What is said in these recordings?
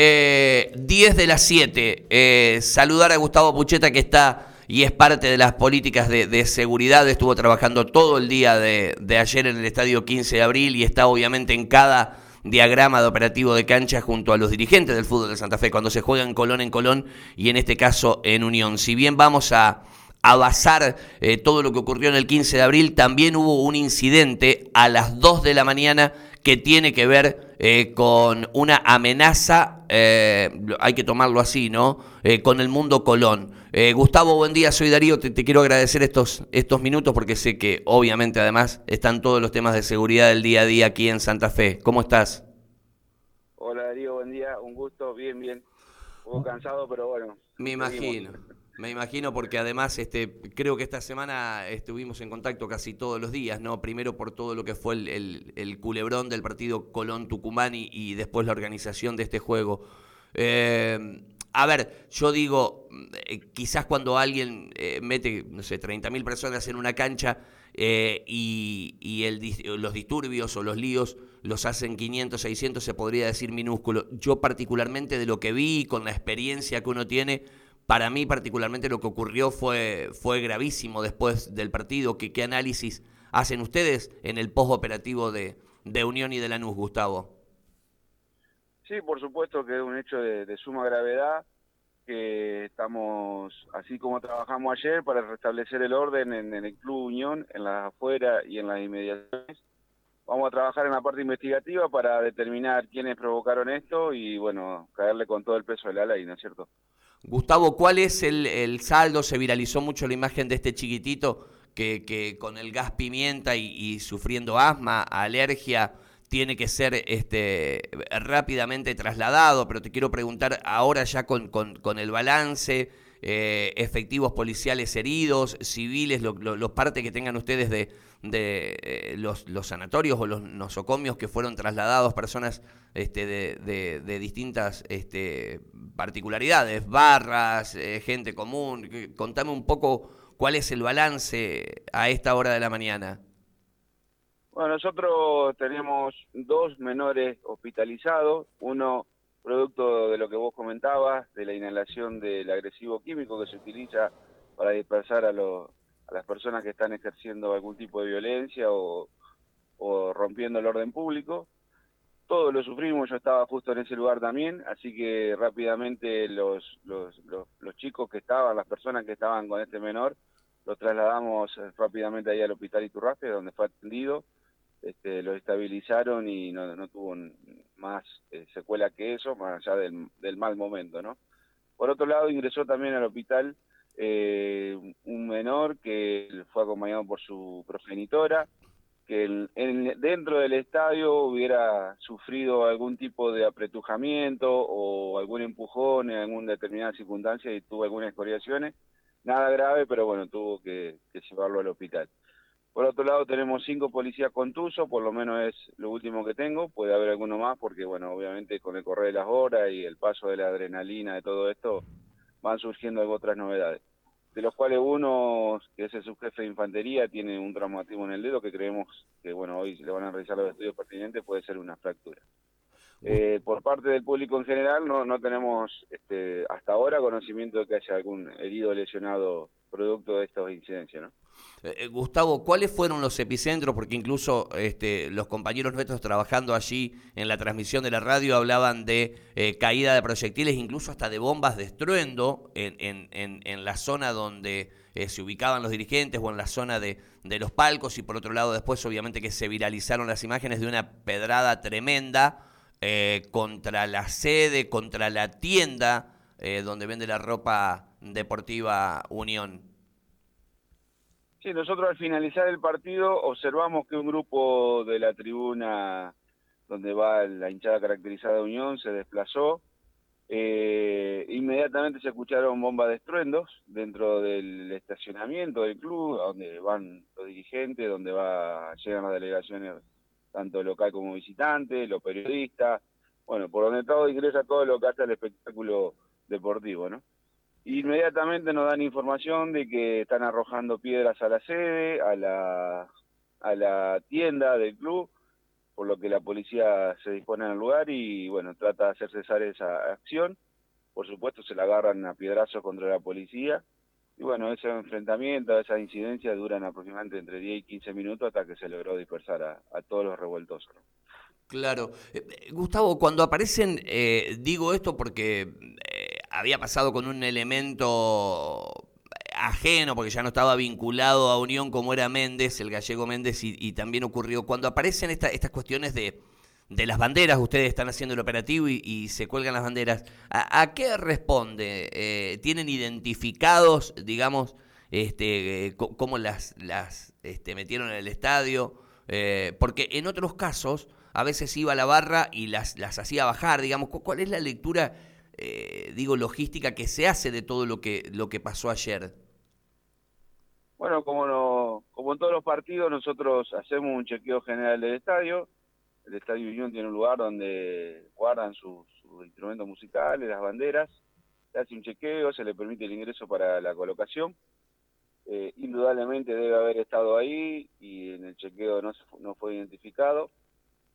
eh, 10 de las 7. Eh, saludar a Gustavo Pucheta que está y es parte de las políticas de, seguridad. Estuvo trabajando todo el día de, ayer en el estadio 15 de abril y está obviamente en cada diagrama de operativo de cancha junto a los dirigentes del fútbol de Santa Fe cuando se juega en Colón en Colón y en este caso en Unión. Si bien vamos a, a basar eh, todo lo que ocurrió en el 15 de abril, también hubo un incidente a las 2 de la mañana que tiene que ver eh, con una amenaza, eh, hay que tomarlo así, ¿no? Eh, con el mundo Colón. Gustavo, buen día, soy Darío, te, quiero agradecer estos, estos minutos porque sé que obviamente además están todos los temas de seguridad del día a día aquí en Santa Fe. ¿Cómo estás? Hola Darío, buen día, un gusto, bien, bien. Un poco cansado, pero bueno. Me imagino. Me imagino porque además este, creo que esta semana estuvimos en contacto casi todos los días, ¿no? Primero por todo lo que fue el, culebrón del partido Colón-Tucumán y, después la organización de este juego. Eh, a ver, yo digo, eh, quizás cuando alguien eh, mete, no sé, 30.000 personas en una cancha y, el, los disturbios o los líos los hacen 500, 600, se podría decir minúsculo. Yo particularmente de lo que vi, con la experiencia que uno tiene, para mí particularmente lo que ocurrió fue, fue gravísimo después del partido. ¿Qué, qué análisis hacen ustedes en el post-operativo de, de Unión y de Lanús, Gustavo? Sí, por supuesto que es un hecho de, suma gravedad, que estamos, así como trabajamos ayer, para restablecer el orden en, en el Club Unión, en las afueras y en las inmediaciones. Vamos a trabajar en la parte investigativa para determinar quiénes provocaron esto y, bueno, caerle con todo el peso de la ley, ¿no es cierto? Gustavo, ¿cuál es el, saldo? Se viralizó mucho la imagen de este chiquitito que, que con el gas pimienta y, sufriendo asma, alergia, tiene que ser este, rápidamente trasladado, pero te quiero preguntar ahora ya con, con, el balance, eh, efectivos policiales heridos, civiles, los partes que tengan ustedes de, de eh, los, los, sanatorios o los nosocomios que fueron trasladados, personas este, de, de, distintas este, particularidades, barras, eh, gente común. Contame un poco cuál es el balance a esta hora de la mañana. Bueno, nosotros tenemos dos menores hospitalizados, uno producto de lo que vos comentabas, de la inhalación del agresivo químico que se utiliza para dispersar a los, las personas que están ejerciendo algún tipo de violencia o, rompiendo el orden público. Todo lo sufrimos, yo estaba justo en ese lugar también, así que rápidamente los, los, los, chicos que estaban, las personas que estaban con este menor, lo trasladamos rápidamente ahí al hospital Iturraspe, donde fue atendido, este, lo estabilizaron y no, no tuvo más eh, secuela que eso, más allá del, del mal momento, ¿no? Por otro lado, ingresó también al hospital eh, un menor que fue acompañado por su progenitora, que dentro del estadio hubiera sufrido algún tipo de apretujamiento o algún empujón en alguna determinada circunstancia y tuvo algunas escoriaciones. Nada grave, pero bueno, tuvo que, llevarlo al hospital. Por otro lado, tenemos cinco policías contusos, por lo menos es lo último que tengo. Puede haber alguno más, porque, bueno, obviamente con el correr de las horas y el paso de la adrenalina de todo esto, van surgiendo otras novedades de los cuales uno, que es el subjefe de infantería, tiene un traumatismo en el dedo que creemos que, bueno, hoy le van a realizar los estudios pertinentes, puede ser una fractura. Eh, por parte del público en general, no, no tenemos este, hasta ahora conocimiento de que haya algún herido lesionado producto de estas incidencias, ¿no? Eh, eh, Gustavo, ¿cuáles fueron los epicentros? Porque incluso este, los compañeros nuestros trabajando allí en la transmisión de la radio hablaban de eh, caída de proyectiles, incluso hasta de bombas de estruendo en, en, en, la zona donde se ubicaban los dirigentes o en la zona de, de, los palcos y por otro lado después obviamente que se viralizaron las imágenes de una pedrada tremenda contra la sede, contra la tienda donde vende la ropa deportiva Unión. Sí, nosotros al finalizar el partido observamos que un grupo de la tribuna donde va la hinchada caracterizada de Unión se desplazó. Eh, inmediatamente se escucharon bombas de estruendos dentro del estacionamiento del club, donde van los dirigentes, donde va llegan las delegaciones tanto local como visitante, los periodistas, bueno, por donde todo ingresa todo lo que hace el espectáculo deportivo, ¿no? Inmediatamente nos dan información de que están arrojando piedras a la sede, a la, a la tienda del club. por lo que la policía se dispone el lugar y bueno, trata de hacer cesar esa acción. Por supuesto se la agarran a piedrazos contra la policía y bueno, ese enfrentamiento, esas incidencias duran aproximadamente entre 10 y 15 minutos hasta que se logró dispersar a, todos los revueltos. Claro. Eh, eh, Gustavo, cuando aparecen, eh, digo esto porque había pasado con un elemento ajeno, porque ya no estaba vinculado a Unión como era Méndez, el gallego Méndez, y, también ocurrió cuando aparecen estas cuestiones de, de las banderas, ustedes están haciendo el operativo y, se cuelgan las banderas, ¿a, qué responde? Eh, ¿Tienen identificados, digamos, este, cómo las, las este, metieron en el estadio? Eh, porque en otros casos a veces iba la barra y las, las hacía bajar, digamos, ¿cuál es la lectura, eh, digo, logística que se hace de todo lo que, lo que pasó ayer? Bueno, como, no, como en todos los partidos, nosotros hacemos un chequeo general del estadio, el Estadio Unión tiene un lugar donde guardan sus, instrumentos musicales, las banderas, se hace un chequeo, se le permite el ingreso para la colocación. Eh, indudablemente debe haber estado ahí y en el chequeo no, no fue identificado.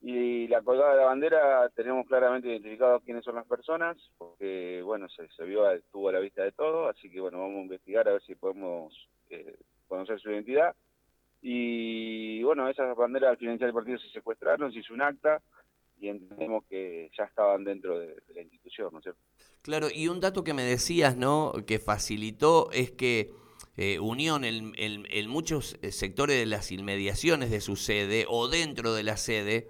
Y la colgada de la bandera tenemos claramente identificado quiénes son las personas, porque bueno, se, se vio, estuvo a la vista de todo, así que bueno, vamos a investigar a ver si podemos eh, conocer su identidad y bueno, esas banderas al financiar el partido se secuestraron, se hizo un acta y entendemos que ya estaban dentro de, la institución, ¿no es cierto? Claro, y un dato que me decías, ¿no? Que facilitó es que eh, Unión en, en, muchos eh, sectores de las inmediaciones de su sede o dentro de la sede,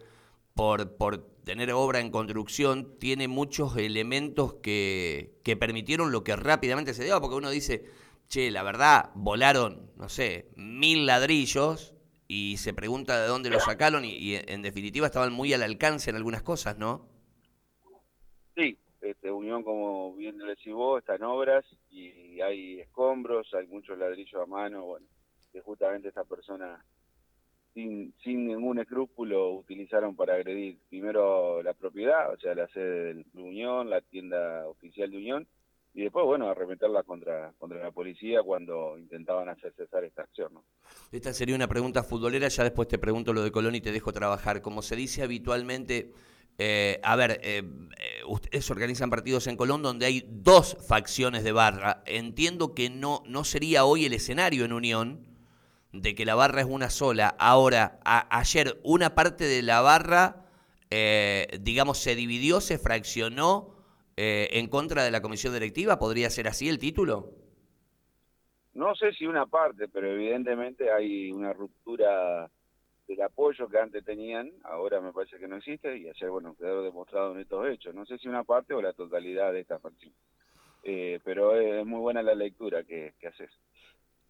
por, por tener obra en construcción, tiene muchos elementos que, que permitieron lo que rápidamente se dio, porque uno dice che, la verdad, volaron, no sé, mil ladrillos y se pregunta de dónde los sacaron y, en definitiva estaban muy al alcance en algunas cosas, ¿no? Sí, este, Unión, como bien le decís vos, está en obras y hay escombros, hay muchos ladrillos a mano, bueno, que justamente esta persona sin, sin ningún escrúpulo utilizaron para agredir primero la propiedad, o sea, la sede de Unión, la tienda oficial de Unión, y después, bueno, arremeterla contra, contra la policía cuando intentaban hacer cesar esta acción. Esta sería una pregunta futbolera, ya después te pregunto lo de Colón y te dejo trabajar. Como se dice habitualmente, eh, a ver, eh, eh, ustedes organizan partidos en Colón donde hay dos facciones de barra. Entiendo que no, no sería hoy el escenario en Unión de que la barra es una sola. Ahora, ayer una parte de la barra, digamos, se dividió, se fraccionó eh, en contra de la comisión directiva? ¿Podría ser así el título? No sé si una parte, pero evidentemente hay una ruptura del apoyo que antes tenían, ahora me parece que no existe, y ayer, bueno, quedó demostrado en estos hechos. No sé si una parte o la totalidad de esta facción. Eh, pero es muy buena la lectura que, haces.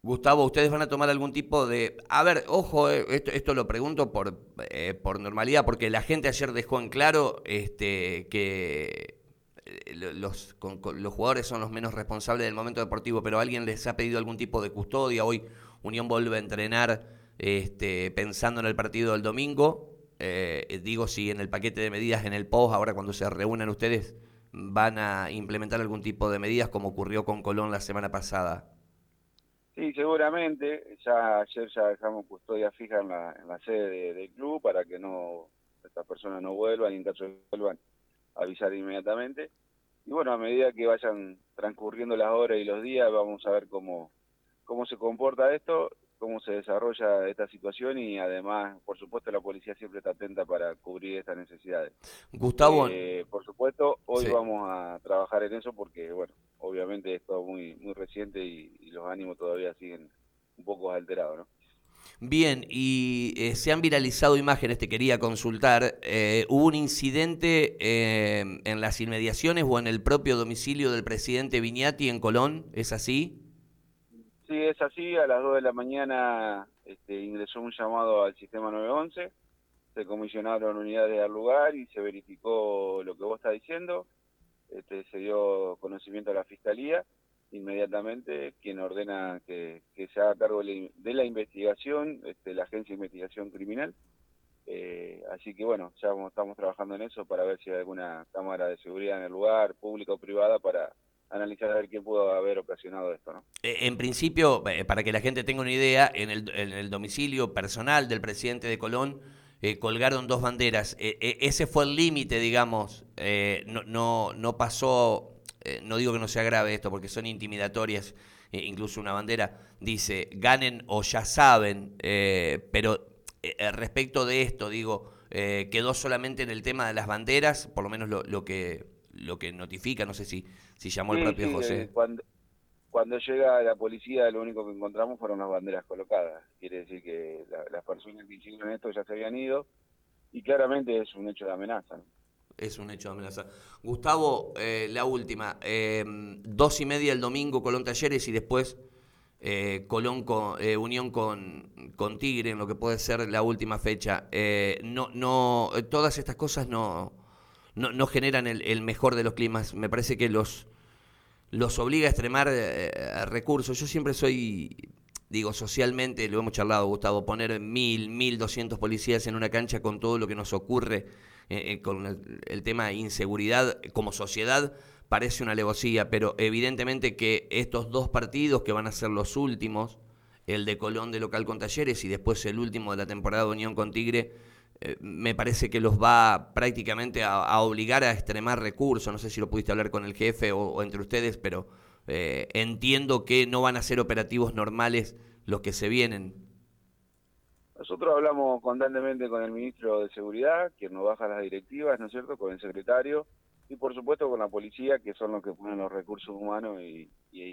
Gustavo, ¿ustedes van a tomar algún tipo de... A ver, ojo, eh, esto, esto lo pregunto por, por normalidad, porque la gente ayer dejó en claro este, que eh, los, los jugadores son los menos responsables del momento deportivo, pero alguien les ha pedido algún tipo de custodia. Hoy Unión vuelve a entrenar este, pensando en el partido del domingo. Eh, digo, si en el paquete de medidas, en el post, ahora cuando se reúnan ustedes, van a implementar algún tipo de medidas como ocurrió con Colón la semana pasada. Sí, seguramente. Ya ayer ya dejamos custodia fija en la, en la sede del club para que no estas personas no vuelvan y en caso de vuelvan avisar inmediatamente. Y bueno, a medida que vayan transcurriendo las horas y los días, vamos a ver cómo, cómo se comporta esto, cómo se desarrolla esta situación y además, por supuesto, la policía siempre está atenta para cubrir estas necesidades. Gustavo. Eh, por supuesto, hoy vamos a trabajar en eso porque, bueno, obviamente esto es muy, muy reciente y, y los ánimos todavía siguen un poco alterados, ¿no? Bien, y eh, se han viralizado imágenes, te quería consultar. Eh, ¿Hubo un incidente eh, en las inmediaciones o en el propio domicilio del presidente Viñati en Colón? ¿Es así? Sí, es así. A las 2 de la mañana este, ingresó un llamado al sistema 911. Se comisionaron unidades al lugar y se verificó lo que vos estás diciendo. Este, se dio conocimiento a la fiscalía inmediatamente quien ordena que, se haga cargo de la investigación, este, la Agencia de Investigación Criminal. Eh, así que bueno, ya estamos trabajando en eso para ver si hay alguna cámara de seguridad en el lugar, pública o privada, para analizar a ver qué pudo haber ocasionado esto. ¿no? Eh, en principio, eh, para que la gente tenga una idea, en el, domicilio personal del presidente de Colón, colgaron dos banderas. Ese fue el límite, digamos. no, no, no pasó, no digo que no sea grave esto, porque son intimidatorias. incluso una bandera dice, ganen o ya saben, pero respecto de esto, digo, quedó solamente en el tema de las banderas, por lo menos lo, lo que lo que notifica, no sé si, si llamó el propio José. Cuando, cuando llega la policía, lo único que encontramos fueron las banderas colocadas. Quiere decir que las personas que hicieron esto ya se habían ido y claramente es un hecho de amenaza. Es un hecho de amenaza. Gustavo, eh, la última. Eh, dos y media el domingo, Colón Talleres y después eh, Colón con, Unión con, con Tigre, en lo que puede ser la última fecha. no, no, todas estas cosas no, no, no generan el, el mejor de los climas. Me parece que los los obliga a extremar eh, recursos. Yo siempre soy, digo, socialmente, lo hemos charlado, Gustavo, poner mil, mil doscientos policías en una cancha con todo lo que nos ocurre eh, eh, con el, tema de inseguridad como sociedad parece una alevosía, pero evidentemente que estos dos partidos que van a ser los últimos, el de Colón de local con Talleres y después el último de la temporada de Unión con Tigre, eh, me parece que los va prácticamente a, obligar a extremar recursos. No sé si lo pudiste hablar con el jefe o, entre ustedes, pero eh, entiendo que no van a ser operativos normales los que se vienen. Nosotros hablamos constantemente con el ministro de Seguridad, quien nos baja las directivas, ¿no es cierto?, con el secretario y por supuesto con la policía, que son los que ponen los recursos humanos y,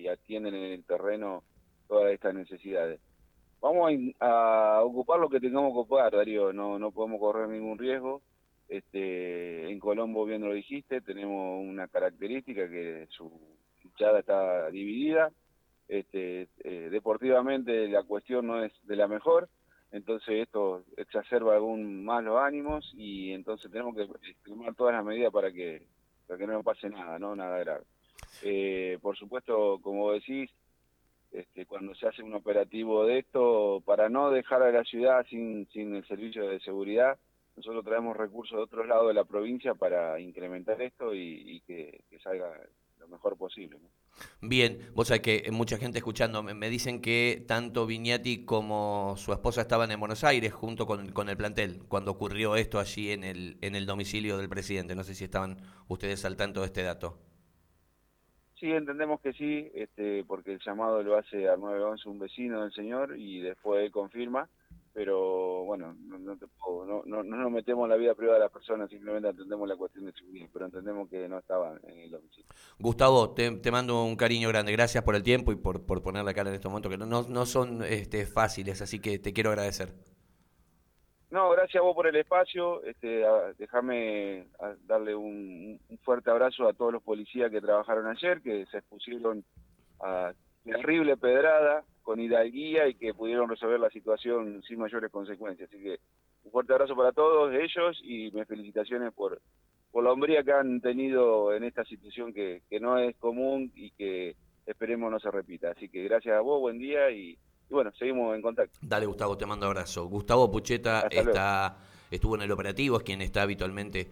atienden en el terreno todas estas necesidades vamos a, ocupar lo que tengamos que ocupar, Darío, no, no podemos correr ningún riesgo. Este, en Colombo, bien lo dijiste, tenemos una característica que su hinchada está dividida. Este, eh, deportivamente la cuestión no es de la mejor, entonces esto exacerba aún más los ánimos y entonces tenemos que tomar todas las medidas para que, para que no pase nada, no nada grave. Eh, por supuesto, como decís, este, cuando se hace un operativo de esto, para no dejar a la ciudad sin, sin el servicio de seguridad, nosotros traemos recursos de otros lados de la provincia para incrementar esto y, que, salga lo mejor posible. Bien, vos sabés que mucha gente escuchando me, dicen que tanto Viñati como su esposa estaban en Buenos Aires junto con, con, el plantel cuando ocurrió esto allí en el, en el domicilio del presidente. No sé si estaban ustedes al tanto de este dato. Sí, entendemos que sí, este, porque el llamado lo hace al 911 un vecino del señor y después él confirma, pero bueno, no, no, te no, no, nos metemos en la vida privada de las personas, simplemente entendemos la cuestión de seguridad, pero entendemos que no estaba en el domicilio. Gustavo, te, te, mando un cariño grande, gracias por el tiempo y por, por poner la cara en estos momentos, que no, no, son este, fáciles, así que te quiero agradecer. No, gracias a vos por el espacio. Este, déjame darle un, fuerte abrazo a todos los policías que trabajaron ayer, que se expusieron a terrible pedrada con hidalguía y que pudieron resolver la situación sin mayores consecuencias. Así que un fuerte abrazo para todos ellos y mis felicitaciones por, por la hombría que han tenido en esta situación que, que no es común y que esperemos no se repita. Así que gracias a vos, buen día y y bueno, seguimos en contacto. Dale, Gustavo, te mando abrazo. Gustavo Pucheta está, estuvo en el operativo, es quien está habitualmente